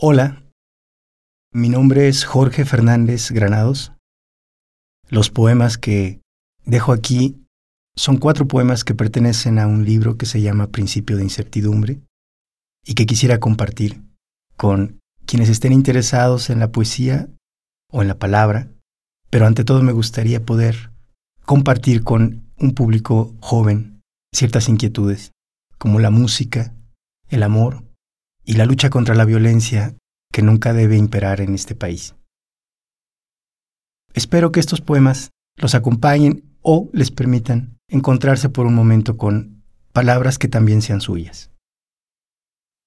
Hola, mi nombre es Jorge Fernández Granados. Los poemas que dejo aquí son cuatro poemas que pertenecen a un libro que se llama Principio de Incertidumbre y que quisiera compartir con quienes estén interesados en la poesía o en la palabra, pero ante todo me gustaría poder compartir con un público joven ciertas inquietudes, como la música, el amor y la lucha contra la violencia que nunca debe imperar en este país. Espero que estos poemas los acompañen o les permitan encontrarse por un momento con palabras que también sean suyas.